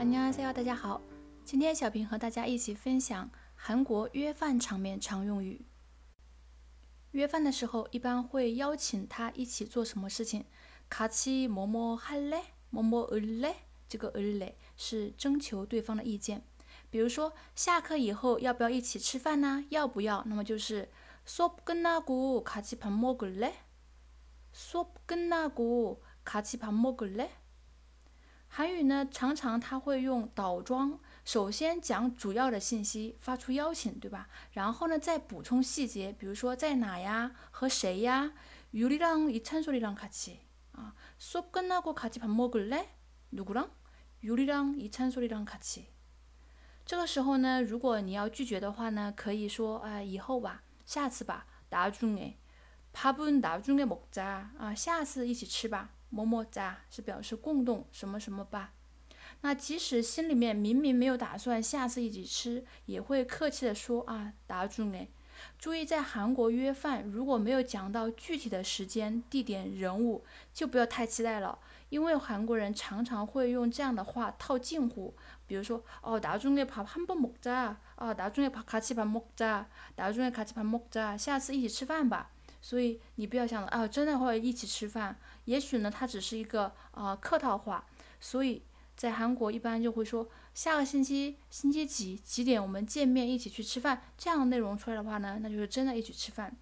안녕하세요，大家好。今天小平和大家一起分享韩国约饭场面常用语。约饭的时候，一般会邀请他一起做什么事情？같이뭐뭐할 래？ 뭐뭐을 래？ 这个을래是征求对方的意见。比如说，下课以后要不要一起吃饭呢？要不要？那么就是수업끝나고같이밥먹을 래？ 수업끝나고같이밥먹을 래？ 韩语呢，常常他会用倒装，首先讲主要的信息，发出邀请，对吧？然后呢，再补充细节，比如说在哪呀，和谁呀？유리랑이찬소리랑같이啊，수업끝나고같이밥먹을 래？ 누구랑유리랑이찬소리랑같이这个时候呢，如果你要拒绝的话呢，可以说啊，以后吧，下次吧，나중 에， 밥은나중에먹자啊，下次一起吃吧。 么么哒是表示共动什么什么吧。那即使心里面明明没有打算下次一起吃，也会客气的说啊，打住哎。注意在韩国约饭，如果没有讲到具体的时间、地点、人物，就不要太期待了，因为韩国人常常会用这样的话套近乎，比如说哦，나중에밥한번먹 자， 啊，나중에밥같이밥먹 자， 나중에같이밥먹 자， 下次一起吃饭吧。 所以你不要想了啊，真的会一起吃饭。也许呢，它只是一个啊客套话。所以在韩国一般就会说下个星期星期几几点我们见面一起去吃饭。这样内容出来的话呢，那就是真的一起吃饭。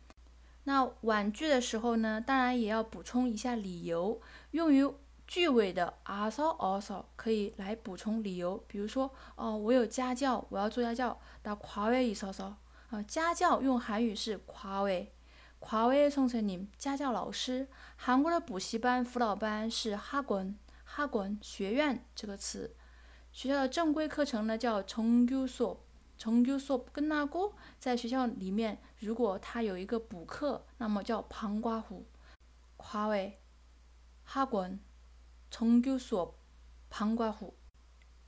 那婉拒的时候呢，当然也要补充一下理由。用于句尾的아서 also可以来补充理由。比如说哦，我有家教，我要做家教。다과외있어서啊，家教用韩语是과외 华为선생님家教老师，韩国的补习班、辅导班是哈滚哈滚学院这个词。学校的正规课程呢叫정규 수， 정규수끝나 고， 在学校里面，如果他有一个补课，那么叫방과 후。 华为哈滚정규수방과 후。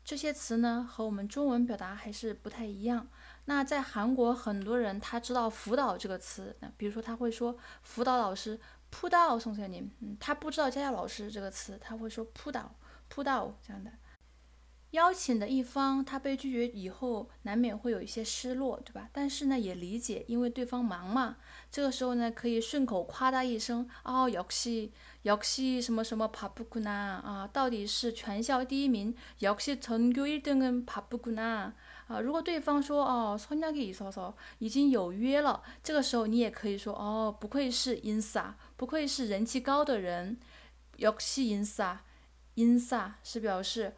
这些词呢和我们中文表达还是不太一样。那在韩国，很多人他知道辅导这个词，那比如说他会说辅导老师扑到宋学宁，嗯，他不知道家教老师这个词，他会说扑倒扑倒这样的。邀请的一方他被拒绝以后，难免会有一些失落，对吧？但是呢，也理解，因为对方忙嘛。这个时候呢，可以顺口夸他一声哦，역시역시什么什么바쁘구나啊，到底是全校第一名，역시전교일등은바쁘구나啊。如果对方说哦，선약이있어서已经有约了，这个时候你也可以说哦，不愧是인사不愧是人气高的人，역시인 사， 인사是表示。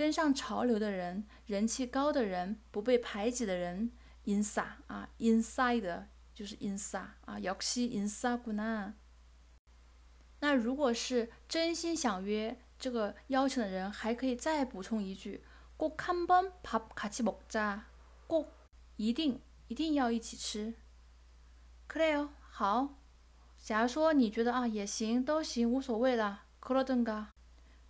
跟上潮流的人，人气高的人，不被排挤的人，insa 啊，inside 就是 insa 啊，역시 insa 구나那如果是真心想约这个邀请的人，还可以再补充一句，꼭한번밥같이먹 자， 꼭一定一定要一起吃。可以哦，好。假如说你觉得啊也行，都行，无所谓了，그러든 가。